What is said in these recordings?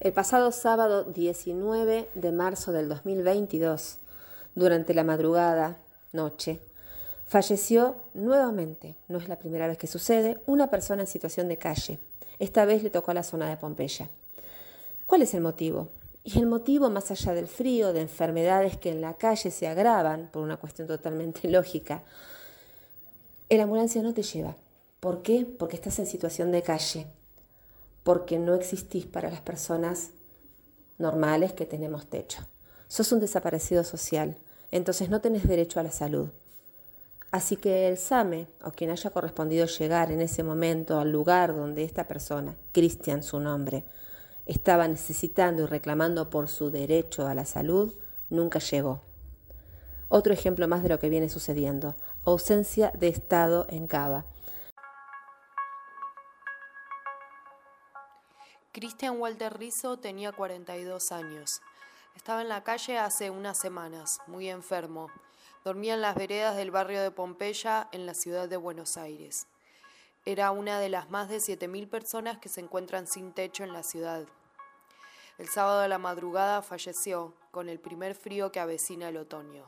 El pasado sábado 19 de marzo del 2022, durante la madrugada, noche, falleció nuevamente, no es la primera vez que sucede, una persona en situación de calle. Esta vez le tocó a la zona de Pompeya. ¿Cuál es el motivo? Y el motivo, más allá del frío, de enfermedades que en la calle se agravan, por una cuestión totalmente lógica, el ambulancia no te lleva. ¿Por qué? Porque estás en situación de calle, porque no existís para las personas normales que tenemos techo. Sos un desaparecido social, entonces no tenés derecho a la salud. Así que el SAME, o quien haya correspondido llegar en ese momento al lugar donde esta persona, Cristian su nombre, estaba necesitando y reclamando por su derecho a la salud, nunca llegó. Otro ejemplo más de lo que viene sucediendo, ausencia de Estado en Cava. Cristian Walter Rizzo tenía 42 años. Estaba en la calle hace unas semanas, muy enfermo. Dormía en las veredas del barrio de Pompeya, en la ciudad de Buenos Aires. Era una de las más de 7.000 personas que se encuentran sin techo en la ciudad. El sábado a la madrugada falleció con el primer frío que avecina el otoño.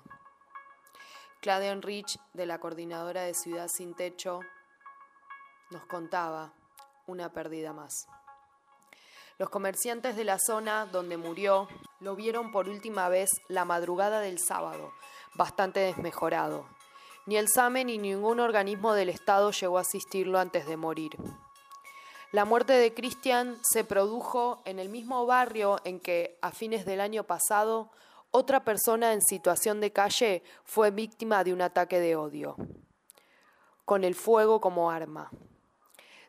Claudia Enrich, de la Coordinadora de Ciudad Sin Techo, nos contaba una pérdida más. Los comerciantes de la zona donde murió lo vieron por última vez la madrugada del sábado, bastante desmejorado. Ni el SAME ni ningún organismo del Estado llegó a asistirlo antes de morir. La muerte de Cristian se produjo en el mismo barrio en que, a fines del año pasado, otra persona en situación de calle fue víctima de un ataque de odio, con el fuego como arma.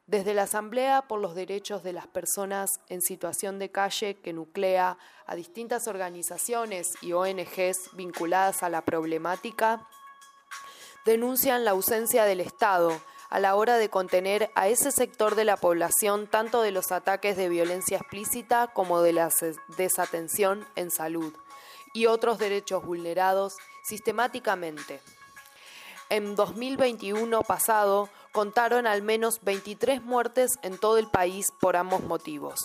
Desde la Asamblea por los Derechos de las Personas en Situación de Calle, que nuclea a distintas organizaciones y ONGs vinculadas a la problemática, denuncian la ausencia del Estado a la hora de contener a ese sector de la población tanto de los ataques de violencia explícita como de la desatención en salud y otros derechos vulnerados sistemáticamente. En 2021 pasado, contaron al menos 23 muertes en todo el país por ambos motivos.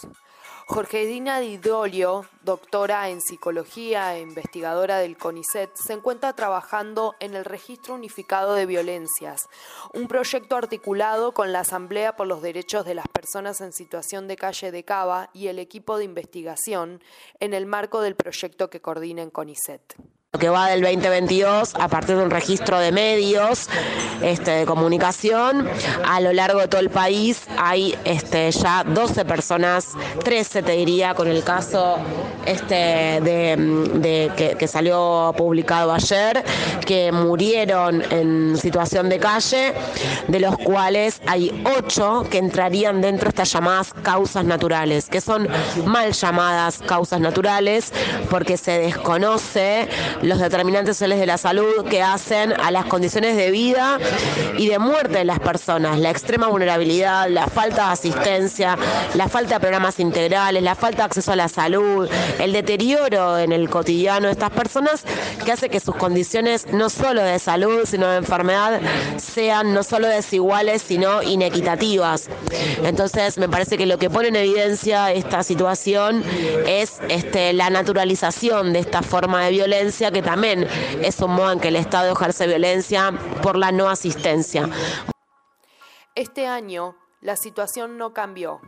Jorgedina Didolio, doctora en psicología e investigadora del CONICET, se encuentra trabajando en el Registro Unificado de Violencias, un proyecto articulado con la Asamblea por los Derechos de las Personas en Situación de Calle de Cava y el equipo de investigación en el marco del proyecto que coordina en CONICET que va del 2022 a partir de un registro de medios este, de comunicación. A lo largo de todo el país hay este, ya 12 personas 13 te diría con el caso este, de, que, salió publicado ayer que murieron en situación de calle de los cuales hay 8 que entrarían dentro de estas llamadas causas naturales que son mal llamadas causas naturales porque se desconoce los determinantes sociales de la salud que hacen a las condiciones de vida y de muerte de las personas, la extrema vulnerabilidad, la falta de asistencia, la falta de programas integrales, la falta de acceso a la salud, el deterioro en el cotidiano de estas personas que hace que sus condiciones no solo de salud, sino de enfermedad sean no solo desiguales, sino inequitativas. Entonces, me parece que lo que pone en evidencia esta situación es este, la naturalización de esta forma de violencia que también es un modo en que el Estado ejerce violencia por la no asistencia. Este año la situación no cambió.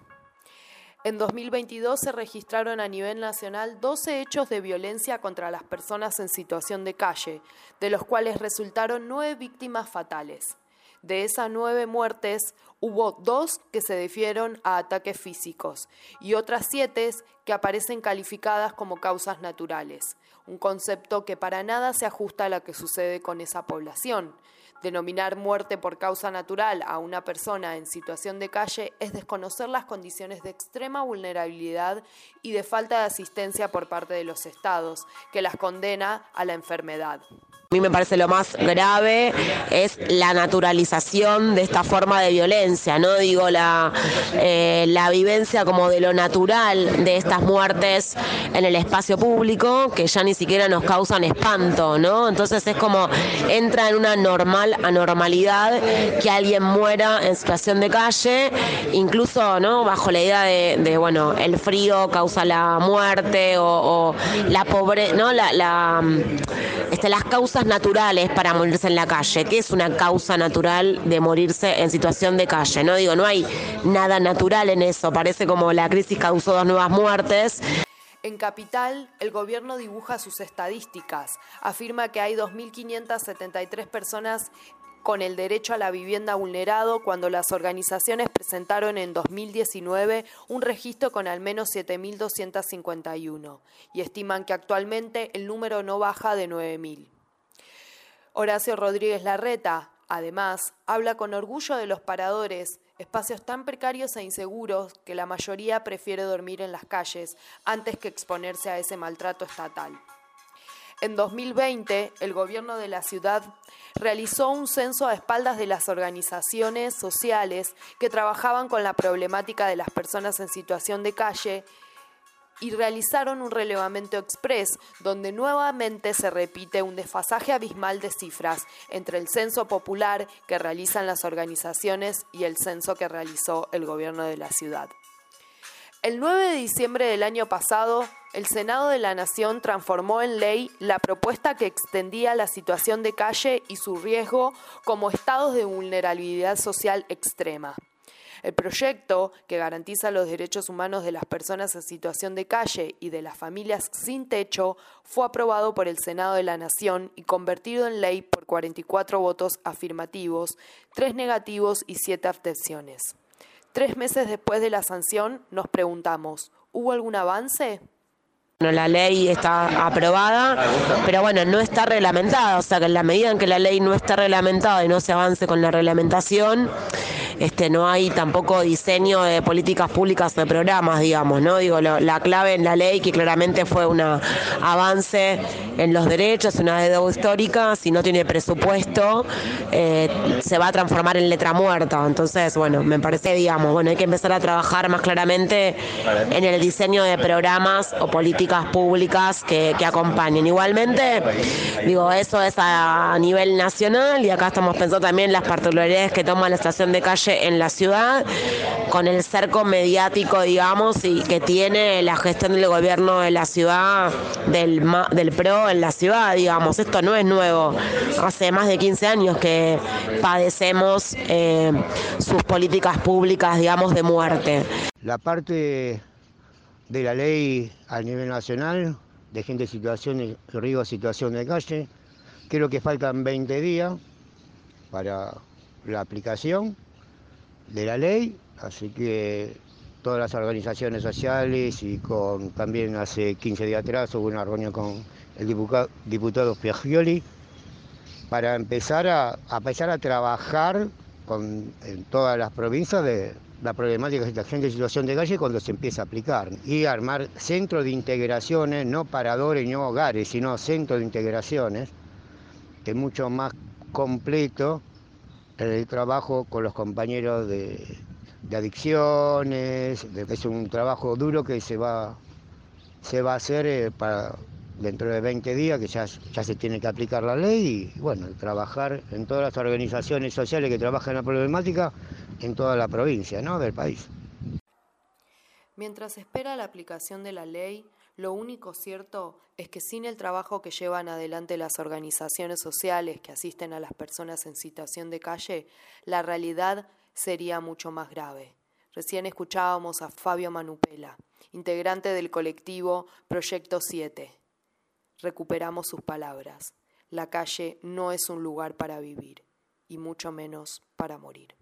En 2022 se registraron a nivel nacional 12 hechos de violencia contra las personas en situación de calle, de los cuales resultaron nueve víctimas fatales. De esas nueve muertes, hubo dos que se defieron a ataques físicos y otras siete que aparecen calificadas como causas naturales, un concepto que para nada se ajusta a lo que sucede con esa población. Denominar muerte por causa natural a una persona en situación de calle es desconocer las condiciones de extrema vulnerabilidad y de falta de asistencia por parte de los estados, que las condena a la enfermedad. A mí me parece lo más grave es la naturalización de esta forma de violencia ¿no? Digo, la, eh, la vivencia como de lo natural de estas muertes en el espacio público, que ya ni siquiera nos causan espanto, ¿no? Entonces es como entra en una normal anormalidad que alguien muera en situación de calle, incluso, ¿no? Bajo la idea de, bueno, el frío causa la muerte o, la pobreza, ¿no? La, la este, las causas naturales para morirse en la calle. ¿Qué es una causa natural de morirse en situación de calle? No digo, no hay nada natural en eso. Parece como la crisis causó dos nuevas muertes. En Capital, el gobierno dibuja sus estadísticas. Afirma que hay 2.573 personas con el derecho a la vivienda vulnerado cuando las organizaciones presentaron en 2019 un registro con al menos 7.251 y estiman que actualmente el número no baja de 9.000. Horacio Rodríguez Larreta, además, habla con orgullo de los paradores, espacios tan precarios e inseguros que la mayoría prefiere dormir en las calles antes que exponerse a ese maltrato estatal. En 2020, el gobierno de la ciudad realizó un censo a espaldas de las organizaciones sociales que trabajaban con la problemática de las personas en situación de calle y realizaron un relevamiento express donde nuevamente se repite un desfasaje abismal de cifras entre el censo popular que realizan las organizaciones y el censo que realizó el gobierno de la ciudad. El 9 de diciembre del año pasado, el Senado de la Nación transformó en ley la propuesta que extendía la situación de calle y su riesgo como estados de vulnerabilidad social extrema. El proyecto, que garantiza los derechos humanos de las personas en situación de calle y de las familias sin techo, fue aprobado por el Senado de la Nación y convertido en ley por 44 votos afirmativos, 3 negativos y 7 abstenciones. Tres meses después de la sanción, nos preguntamos, ¿hubo algún avance? la ley está aprobada, pero bueno, no está reglamentada, o sea que en la medida en que la ley no está reglamentada y no se avance con la reglamentación, este, no hay tampoco diseño de políticas públicas de programas, digamos, ¿no? Digo, la clave en la ley, que claramente fue un avance en los derechos, una deuda histórica, si no tiene presupuesto, eh, se va a transformar en letra muerta. Entonces, bueno, me parece, digamos, bueno, hay que empezar a trabajar más claramente en el diseño de programas o políticas públicas que, acompañen. Igualmente, digo, eso es a nivel nacional y acá estamos pensando también las particularidades que toma la estación de calle en la ciudad, con el cerco mediático, digamos, y que tiene la gestión del gobierno de la ciudad, del, del PRO en la ciudad, digamos. Esto no es nuevo. Hace más de 15 años que padecemos eh, sus políticas públicas, digamos, de muerte. La parte de la ley a nivel nacional de gente en situación de riesgo, situación de calle, creo que faltan 20 días para la aplicación de la ley, así que todas las organizaciones sociales y con también hace 15 días atrás hubo una reunión con el diputado, diputado para empezar a, empezar a trabajar con, en todas las provincias de la problemática de la gente en situación de calle cuando se empieza a aplicar. Y armar centros de integraciones, no paradores ni hogares, sino centros de integraciones, que es mucho más completo el trabajo con los compañeros de, adicciones, es un trabajo duro que se va, se va a hacer eh, para dentro de 20 días, que ya, ya se tiene que aplicar la ley y bueno, trabajar en todas las organizaciones sociales que trabajan en la problemática en toda la provincia ¿no? del país. Mientras espera la aplicación de la ley, lo único cierto es que sin el trabajo que llevan adelante las organizaciones sociales que asisten a las personas en situación de calle, la realidad sería mucho más grave. Recién escuchábamos a Fabio Manupela, integrante del colectivo Proyecto 7. Recuperamos sus palabras. La calle no es un lugar para vivir, y mucho menos para morir.